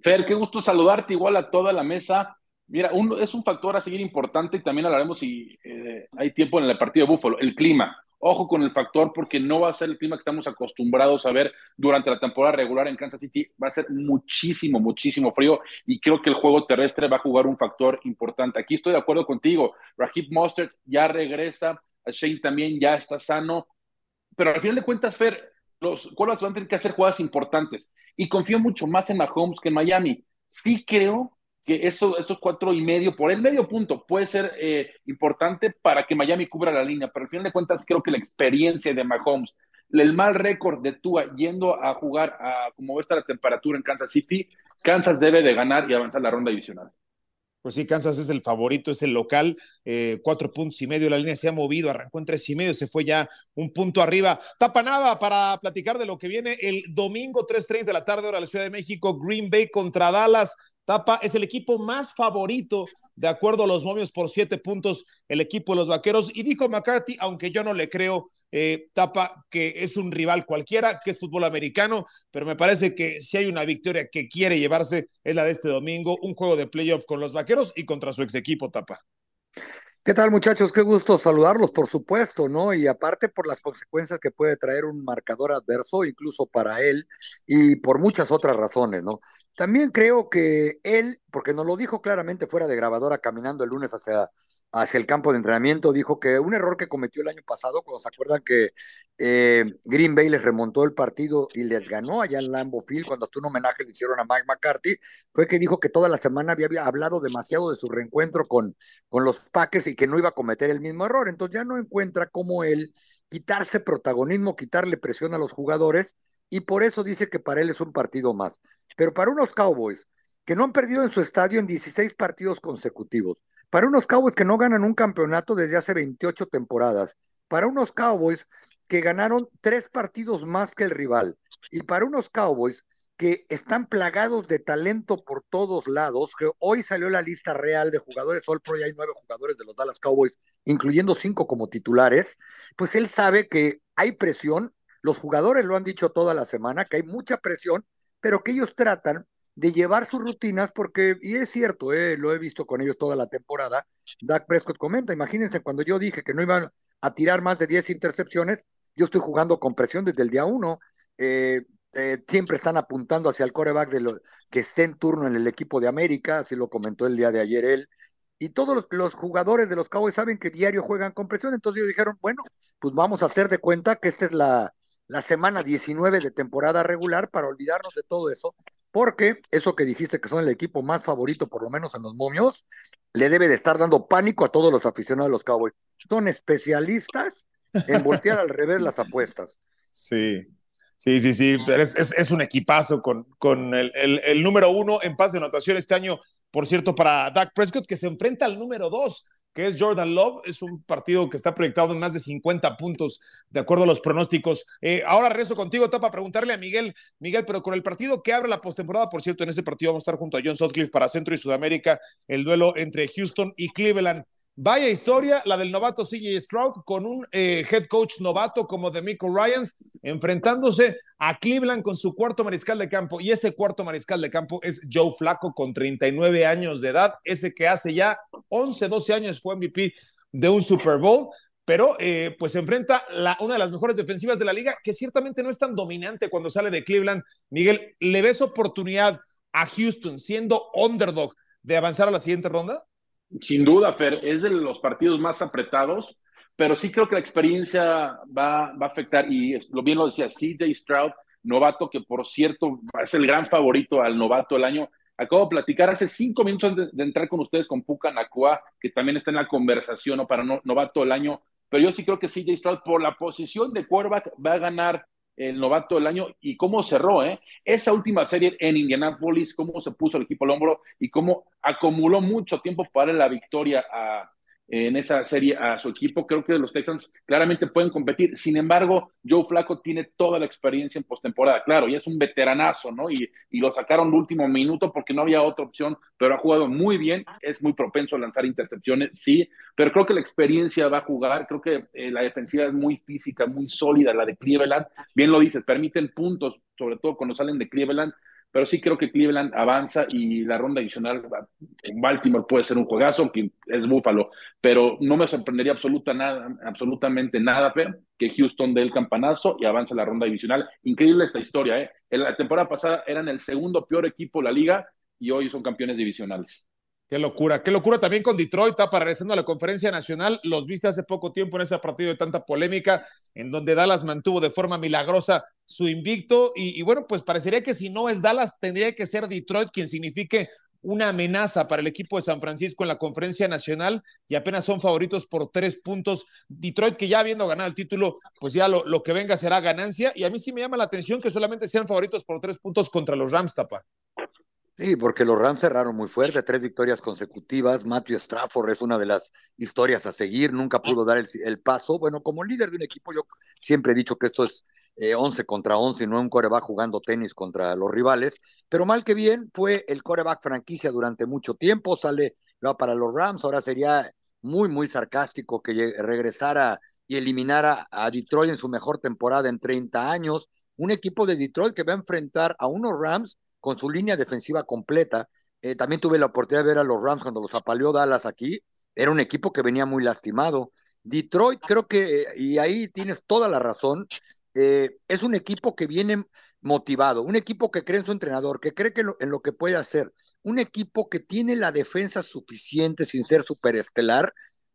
Fer, qué gusto saludarte igual a toda la mesa. Mira, un, es un factor a seguir importante y también hablaremos si eh, hay tiempo en el partido de Búfalo, el clima. Ojo con el factor porque no va a ser el clima que estamos acostumbrados a ver durante la temporada regular en Kansas City. Va a ser muchísimo, muchísimo frío y creo que el juego terrestre va a jugar un factor importante. Aquí estoy de acuerdo contigo. Raheem Mostert ya regresa, Shane también ya está sano, pero al final de cuentas, Fer, los quarterbacks van a tener que hacer jugadas importantes y confío mucho más en Mahomes que en Miami. Sí creo que eso, esos cuatro y medio por el medio punto puede ser eh, importante para que Miami cubra la línea, pero al final de cuentas creo que la experiencia de Mahomes, el mal récord de Tua yendo a jugar a como está la temperatura en Kansas City, Kansas debe de ganar y avanzar la ronda divisional. Pues sí, Kansas es el favorito, es el local, eh, cuatro puntos y medio, la línea se ha movido, arrancó en tres y medio, se fue ya un punto arriba. Tapanaba para platicar de lo que viene el domingo 3.30 de la tarde, hora de la Ciudad de México, Green Bay contra Dallas. Tapa es el equipo más favorito, de acuerdo a los momios, por siete puntos, el equipo de los vaqueros. Y dijo McCarthy, aunque yo no le creo, eh, Tapa, que es un rival cualquiera, que es fútbol americano, pero me parece que si hay una victoria que quiere llevarse, es la de este domingo, un juego de playoff con los vaqueros y contra su ex equipo, Tapa. ¿Qué tal muchachos? Qué gusto saludarlos, por supuesto, ¿no? Y aparte por las consecuencias que puede traer un marcador adverso, incluso para él, y por muchas otras razones, ¿no? También creo que él, porque nos lo dijo claramente fuera de grabadora caminando el lunes hacia, hacia el campo de entrenamiento, dijo que un error que cometió el año pasado, cuando se acuerdan que eh, Green Bay les remontó el partido y les ganó allá en Lambeau Field, cuando hasta un homenaje le hicieron a Mike McCarthy, fue que dijo que toda la semana había, había hablado demasiado de su reencuentro con, con los Packers y que no iba a cometer el mismo error. Entonces ya no encuentra cómo él quitarse protagonismo, quitarle presión a los jugadores y por eso dice que para él es un partido más. Pero para unos Cowboys que no han perdido en su estadio en 16 partidos consecutivos, para unos Cowboys que no ganan un campeonato desde hace 28 temporadas, para unos Cowboys que ganaron tres partidos más que el rival, y para unos Cowboys que están plagados de talento por todos lados, que hoy salió la lista real de jugadores All Pro y hay nueve jugadores de los Dallas Cowboys, incluyendo cinco como titulares, pues él sabe que hay presión, los jugadores lo han dicho toda la semana, que hay mucha presión, pero que ellos tratan de llevar sus rutinas, porque, y es cierto, eh, lo he visto con ellos toda la temporada, Dak Prescott comenta, imagínense cuando yo dije que no iban a tirar más de 10 intercepciones, yo estoy jugando con presión desde el día uno, eh, eh, siempre están apuntando hacia el coreback de lo, que esté en turno en el equipo de América, así lo comentó el día de ayer él, y todos los, los, jugadores de los Cowboys saben que diario juegan con presión, entonces ellos dijeron, bueno, pues vamos a hacer de cuenta que esta es la, la semana 19 de temporada regular para olvidarnos de todo eso, porque eso que dijiste que son el equipo más favorito, por lo menos en los momios, le debe de estar dando pánico a todos los aficionados de los Cowboys. Son especialistas en voltear al revés las apuestas. Sí, Sí, sí, sí, pero es, un equipazo con, con el, el, el, número uno en paz de anotación este año, por cierto, para Dak Prescott, que se enfrenta al número dos, que es Jordan Love. Es un partido que está proyectado en más de 50 puntos, de acuerdo a los pronósticos. Eh, ahora regreso contigo, para preguntarle a Miguel, Miguel, pero con el partido que abre la postemporada, por cierto, en ese partido vamos a estar junto a John Sutcliffe para Centro y Sudamérica, el duelo entre Houston y Cleveland. Vaya historia, la del novato CJ Stroud con un eh, head coach novato como Demico Ryans, enfrentándose a Cleveland con su cuarto mariscal de campo. Y ese cuarto mariscal de campo es Joe Flaco con 39 años de edad, ese que hace ya 11, 12 años fue MVP de un Super Bowl. Pero eh, pues enfrenta una de las mejores defensivas de la liga, que ciertamente no es tan dominante cuando sale de Cleveland. Miguel, ¿le ves oportunidad a Houston siendo underdog de avanzar a la siguiente ronda? Sin duda, Fer, es de los partidos más apretados, pero sí creo que la experiencia va, va a afectar, y lo bien lo decía CJ Stroud, novato, que por cierto es el gran favorito al novato del año. Acabo de platicar hace cinco minutos de, de entrar con ustedes con Puka Nakua, que también está en la conversación ¿no? para no, novato del año, pero yo sí creo que CJ Stroud por la posición de quarterback va a ganar el novato del año y cómo cerró, ¿eh? Esa última serie en Indianapolis, cómo se puso el equipo al hombro y cómo acumuló mucho tiempo para la victoria a, en esa serie a su equipo. Creo que los Texans claramente pueden competir. Sin embargo, Joe Flaco tiene toda la experiencia en postemporada. Claro, ya es un veteranazo, ¿no? Y, y lo sacaron de último minuto porque no había otra opción, pero ha jugado muy bien. Es muy propenso a lanzar intercepciones, sí, pero creo que la experiencia va a jugar. Creo que eh, la defensiva es muy física, muy sólida, la de Cleveland. Bien lo dices, permiten puntos, sobre todo cuando salen de Cleveland pero sí creo que Cleveland avanza y la ronda adicional en Baltimore puede ser un juegazo, que es Búfalo, pero no me sorprendería absoluta nada, absolutamente nada, Fer, que Houston dé el campanazo y avance la ronda divisional. Increíble esta historia, ¿eh? En la temporada pasada eran el segundo peor equipo de la liga y hoy son campeones divisionales. Qué locura, qué locura también con Detroit, para regresando a la conferencia nacional, los viste hace poco tiempo en ese partido de tanta polémica, en donde Dallas mantuvo de forma milagrosa su invicto, y, y, bueno, pues parecería que si no es Dallas, tendría que ser Detroit quien signifique una amenaza para el equipo de San Francisco en la conferencia nacional, y apenas son favoritos por tres puntos. Detroit, que ya habiendo ganado el título, pues ya lo, lo que venga será ganancia, y a mí sí me llama la atención que solamente sean favoritos por tres puntos contra los Rams, Tapa. Sí, porque los Rams cerraron muy fuerte, tres victorias consecutivas. Matthew Stafford es una de las historias a seguir, nunca pudo dar el, el paso. Bueno, como líder de un equipo, yo siempre he dicho que esto es eh, 11 contra 11 y no un coreback jugando tenis contra los rivales. Pero mal que bien, fue el coreback franquicia durante mucho tiempo, sale va para los Rams. Ahora sería muy, muy sarcástico que regresara y eliminara a Detroit en su mejor temporada en 30 años. Un equipo de Detroit que va a enfrentar a unos Rams con su línea defensiva completa. Eh, también tuve la oportunidad de ver a los Rams cuando los apaleó Dallas aquí. Era un equipo que venía muy lastimado. Detroit, creo que, y ahí tienes toda la razón, eh, es un equipo que viene motivado, un equipo que cree en su entrenador, que cree que en lo que puede hacer, un equipo que tiene la defensa suficiente sin ser superestelar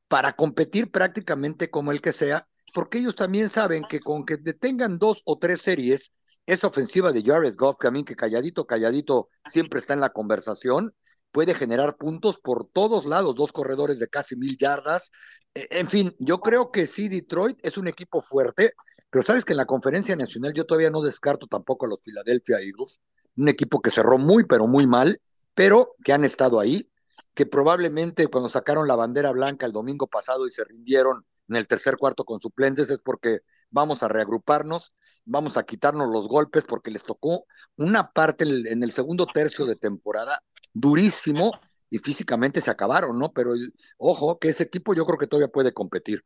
para competir prácticamente como el que sea, porque ellos también saben que con que detengan dos o tres series, esa ofensiva de Jared Goff, que a mí que calladito, calladito siempre está en la conversación, puede generar puntos por todos lados, dos corredores de casi mil yardas. En fin, yo creo que sí, Detroit es un equipo fuerte, pero sabes que en la conferencia nacional yo todavía no descarto tampoco a los Philadelphia Eagles, un equipo que cerró muy, pero muy mal, pero que han estado ahí, que probablemente cuando sacaron la bandera blanca el domingo pasado y se rindieron en el tercer cuarto con suplentes es porque vamos a reagruparnos, vamos a quitarnos los golpes porque les tocó una parte en el segundo tercio de temporada durísimo y físicamente se acabaron, ¿no? Pero ojo, que ese equipo yo creo que todavía puede competir.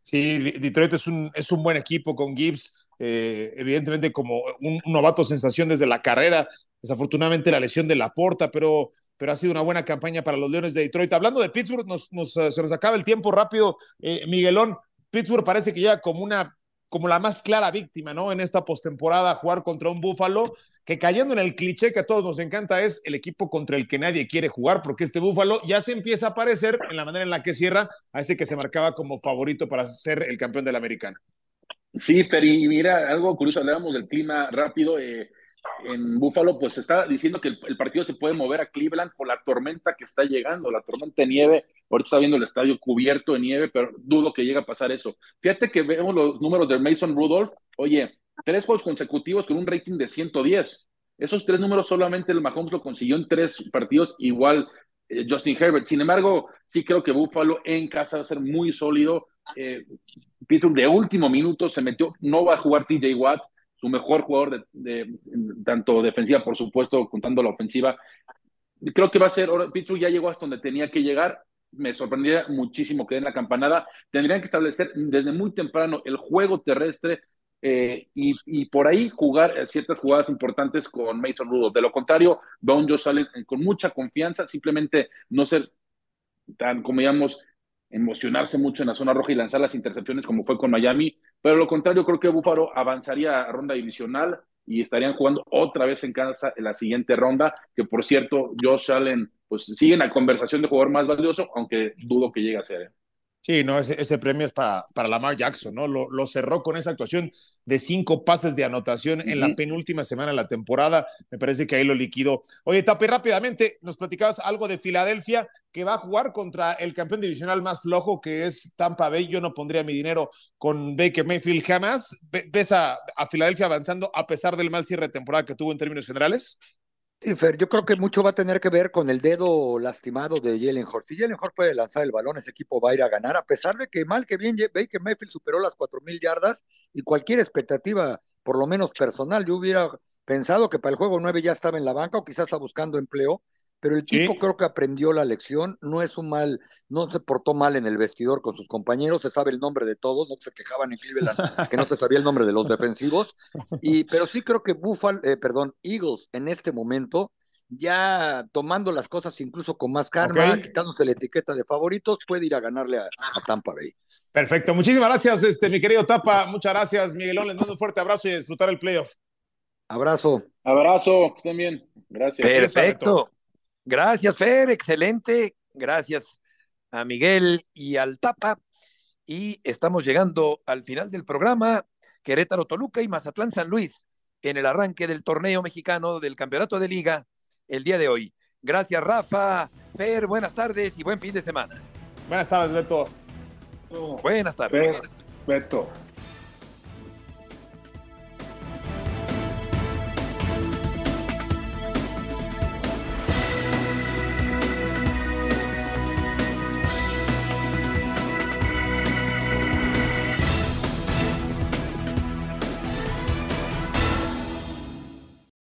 Sí, Detroit es un, es un buen equipo con Gibbs, eh, evidentemente como un, un, novato sensación desde la carrera, desafortunadamente la lesión de la porta, pero, pero ha sido una buena campaña para los Leones de Detroit. Hablando de Pittsburgh, nos, nos, eh, se nos acaba el tiempo rápido. Eh, Miguelón, Pittsburgh parece que ya como una como la más clara víctima, ¿no? En esta postemporada, jugar contra un Búfalo, que cayendo en el cliché que a todos nos encanta, es el equipo contra el que nadie quiere jugar, porque este Búfalo ya se empieza a parecer en la manera en la que cierra a ese que se marcaba como favorito para ser el campeón de la americana. Sí, Fer, y mira, algo curioso, hablábamos del clima rápido. Eh, en Búfalo, pues está diciendo que el, partido se puede mover a Cleveland por la tormenta que está llegando, la tormenta de nieve. Ahorita está viendo el estadio cubierto de nieve, pero dudo que llegue a pasar eso. Fíjate que vemos los números de Mason Rudolph. Oye, tres juegos consecutivos con un rating de 110. Esos tres números solamente el Mahomes lo consiguió en tres partidos, igual eh, Justin Herbert. Sin embargo, sí creo que Búfalo en casa va a ser muy sólido. Eh, Pittsburgh de último minuto se metió, no va a jugar TJ Watt, su mejor jugador de, de, tanto defensiva, por supuesto, contando la ofensiva. Creo que va a ser, Pittsburgh ya llegó hasta donde tenía que llegar. Me sorprendería muchísimo que den la campanada. Tendrían que establecer desde muy temprano el juego terrestre eh, y, por ahí jugar ciertas jugadas importantes con Mason Rudolph. De lo contrario, veo un Josh Allen con mucha confianza, simplemente no ser tan, como digamos, emocionarse mucho en la zona roja y lanzar las intercepciones como fue con Miami, pero lo contrario creo que Búfalo avanzaría a ronda divisional y estarían jugando otra vez en casa en la siguiente ronda, que por cierto, Josh Allen pues sigue en la conversación de jugador más valioso, aunque dudo que llegue a ser. ¿eh? Sí, no, ese, ese, premio es para, para Lamar Jackson, ¿no? Lo, lo, cerró con esa actuación de cinco pases de anotación uh -huh. en la penúltima semana de la temporada. Me parece que ahí lo liquidó. Oye, Tapi, rápidamente, nos platicabas algo de Filadelfia, que va a jugar contra el campeón divisional más flojo, que es Tampa Bay. Yo no pondría mi dinero con Baker Mayfield jamás. ¿Ves a, a Filadelfia avanzando a pesar del mal cierre de temporada que tuvo en términos generales? Sí, Fer, yo creo que mucho va a tener que ver con el dedo lastimado de Jalen Hurts. Si Jalen Hurts puede lanzar el balón, ese equipo va a ir a ganar, a pesar de que mal que bien Baker Mayfield superó las cuatro mil yardas y cualquier expectativa, por lo menos personal, yo hubiera pensado que para el juego 9 ya estaba en la banca o quizás está buscando empleo, pero el tipo sí. creo que aprendió la lección, no es un mal, no se portó mal en el vestidor con sus compañeros, se sabe el nombre de todos, no se quejaban en Cleveland que no se sabía el nombre de los defensivos, y, pero sí creo que Buffalo, eh, perdón, Eagles en este momento, ya tomando las cosas incluso con más karma, okay. quitándose la etiqueta de favoritos, puede ir a ganarle a, a, Tampa Bay. Perfecto, muchísimas gracias, este, mi querido Tapa, muchas gracias, Miguelón, les mando un fuerte abrazo y a disfrutar el playoff. Abrazo. Abrazo, que estén bien. Gracias. Perfecto. Gracias, Fer, excelente. Gracias a Miguel y al Tapa. Y estamos llegando al final del programa. Querétaro, Toluca y Mazatlán, San Luis en el arranque del torneo mexicano del campeonato de liga el día de hoy. Gracias, Rafa. Fer, buenas tardes y buen fin de semana. Buenas tardes, Beto. Buenas tardes. Fer, Beto.